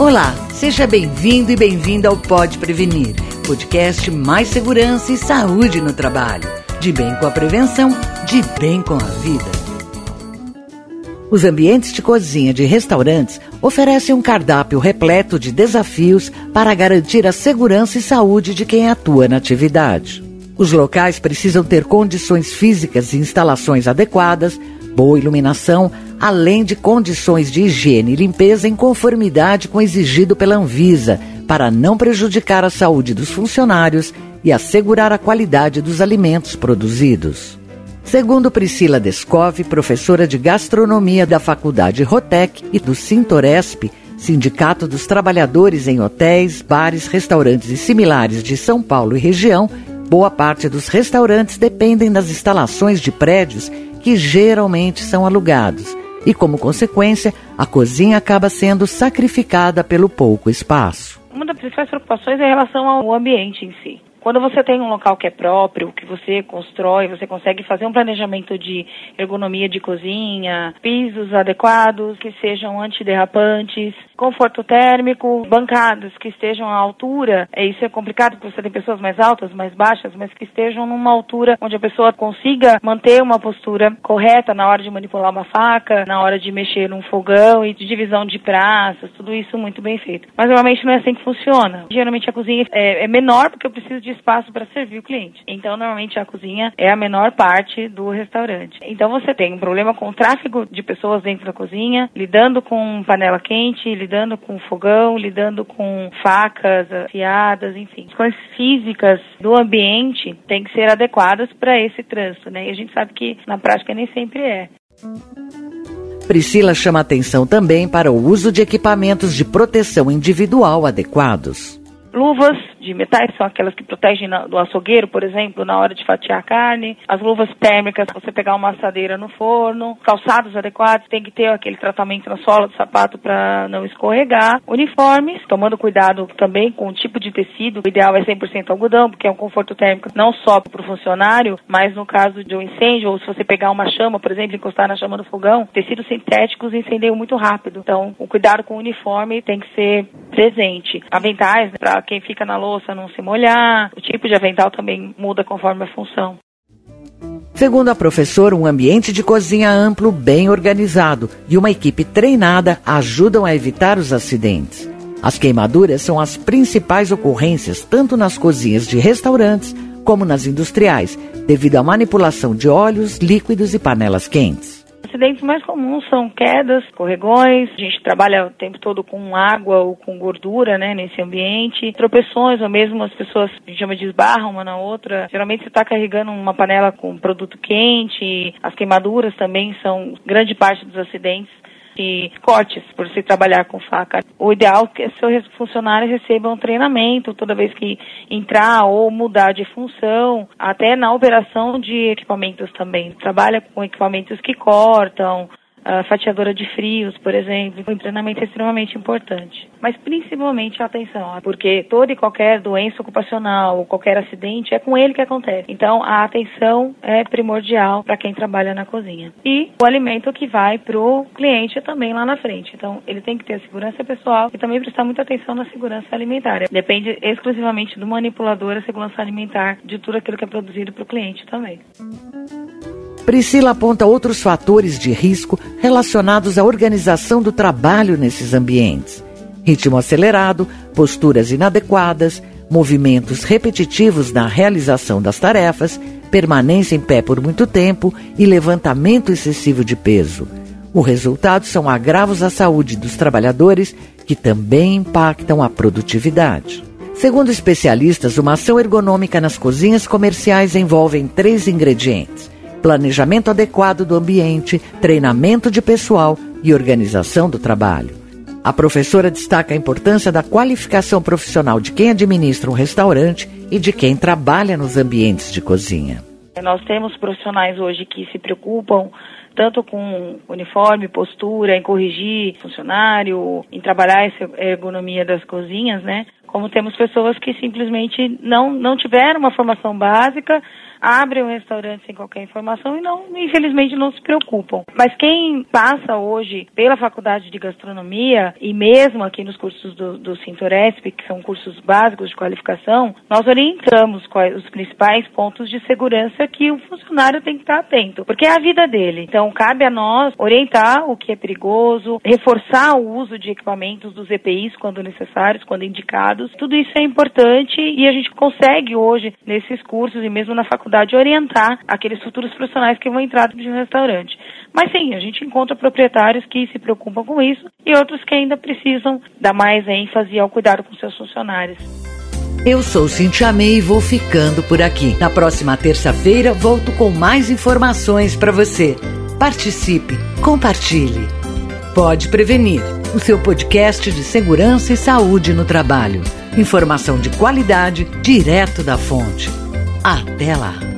Olá, seja bem-vindo e bem-vinda ao Pode Prevenir, podcast mais segurança e saúde no trabalho. De bem com a prevenção, de bem com a vida. Os ambientes de cozinha de restaurantes oferecem um cardápio repleto de desafios para garantir a segurança e saúde de quem atua na atividade. Os locais precisam ter condições físicas e instalações adequadas, boa iluminação, além de condições de higiene e limpeza em conformidade com o exigido pela Anvisa, para não prejudicar a saúde dos funcionários e assegurar a qualidade dos alimentos produzidos. Segundo Priscila Descov, professora de gastronomia da Faculdade Rotec e do Sintoresp, Sindicato dos Trabalhadores em Hotéis, Bares, Restaurantes e Similares de São Paulo e região, boa parte dos restaurantes dependem das instalações de prédios que geralmente são alugados e, como consequência, a cozinha acaba sendo sacrificada pelo pouco espaço. Uma das principais preocupações é em relação ao ambiente em si. Quando você tem um local que é próprio, que você constrói, você consegue fazer um planejamento de ergonomia de cozinha, pisos adequados, que sejam antiderrapantes, conforto térmico, bancadas que estejam à altura. É, isso é complicado porque você tem pessoas mais altas, mais baixas, mas que estejam numa altura onde a pessoa consiga manter uma postura correta na hora de manipular uma faca, na hora de mexer num fogão e de divisão de praças, tudo isso muito bem feito. Mas normalmente não é assim que funciona. Geralmente a cozinha é, é menor porque eu preciso de de espaço para servir o cliente. Então, normalmente a cozinha é a menor parte do restaurante. Então, você tem um problema com o tráfego de pessoas dentro da cozinha, lidando com panela quente, lidando com fogão, lidando com facas afiadas, enfim. As coisas físicas do ambiente têm que ser adequadas para esse trânsito, né? E a gente sabe que na prática nem sempre é. Priscila chama atenção também para o uso de equipamentos de proteção individual adequados. Luvas de metais são aquelas que protegem na, do açougueiro, por exemplo, na hora de fatiar a carne. As luvas térmicas, você pegar uma assadeira no forno. Calçados adequados, tem que ter aquele tratamento na sola do sapato para não escorregar. Uniformes, tomando cuidado também com o tipo de tecido. O ideal é 100% algodão, porque é um conforto térmico não só para o funcionário, mas no caso de um incêndio, ou se você pegar uma chama, por exemplo, encostar na chama do fogão, tecidos sintéticos incendeiam muito rápido. Então, o cuidado com o uniforme tem que ser presente. Aventais, né, para quem fica na louça, louça não se molhar. O tipo de avental também muda conforme a função. Segundo a professora, um ambiente de cozinha amplo, bem organizado e uma equipe treinada ajudam a evitar os acidentes. As queimaduras são as principais ocorrências tanto nas cozinhas de restaurantes como nas industriais, devido à manipulação de óleos, líquidos e panelas quentes acidentes mais comuns são quedas, escorregões, a gente trabalha o tempo todo com água ou com gordura, né, nesse ambiente, tropeções, ou mesmo as pessoas, a gente chama de esbarram uma na outra. Geralmente você está carregando uma panela com produto quente, as queimaduras também são grande parte dos acidentes cortes por se trabalhar com faca. O ideal é que seus funcionários recebam treinamento toda vez que entrar ou mudar de função, até na operação de equipamentos também. Trabalha com equipamentos que cortam, a fatiadora de frios, por exemplo. O treinamento é extremamente importante. Mas principalmente a atenção, porque toda e qualquer doença ocupacional ou qualquer acidente é com ele que acontece. Então a atenção é primordial para quem trabalha na cozinha. E o alimento que vai para o cliente também lá na frente. Então ele tem que ter a segurança pessoal e também prestar muita atenção na segurança alimentar. Depende exclusivamente do manipulador a segurança alimentar de tudo aquilo que é produzido para o cliente também. Priscila aponta outros fatores de risco relacionados à organização do trabalho nesses ambientes: ritmo acelerado, posturas inadequadas, movimentos repetitivos na realização das tarefas, permanência em pé por muito tempo e levantamento excessivo de peso. O resultado são agravos à saúde dos trabalhadores que também impactam a produtividade. Segundo especialistas, uma ação ergonômica nas cozinhas comerciais envolve três ingredientes planejamento adequado do ambiente, treinamento de pessoal e organização do trabalho. A professora destaca a importância da qualificação profissional de quem administra um restaurante e de quem trabalha nos ambientes de cozinha. Nós temos profissionais hoje que se preocupam tanto com uniforme, postura, em corrigir funcionário, em trabalhar essa ergonomia das cozinhas, né? Como temos pessoas que simplesmente não, não tiveram uma formação básica, abrem o restaurante sem qualquer informação e não, infelizmente, não se preocupam. Mas quem passa hoje pela faculdade de gastronomia e mesmo aqui nos cursos do, do que são cursos básicos de qualificação, nós orientamos quais os principais pontos de segurança que o funcionário tem que estar atento, porque é a vida dele. Então, cabe a nós orientar o que é perigoso, reforçar o uso de equipamentos dos EPIs quando necessários, quando indicados. Tudo isso é importante e a gente consegue hoje, nesses cursos e mesmo na faculdade, orientar aqueles futuros profissionais que vão entrar de um restaurante. Mas sim, a gente encontra proprietários que se preocupam com isso e outros que ainda precisam dar mais ênfase ao cuidado com seus funcionários. Eu sou Cintia May e vou ficando por aqui. Na próxima terça-feira volto com mais informações para você. Participe, compartilhe. Pode prevenir. O seu podcast de segurança e saúde no trabalho. Informação de qualidade direto da fonte. Até lá.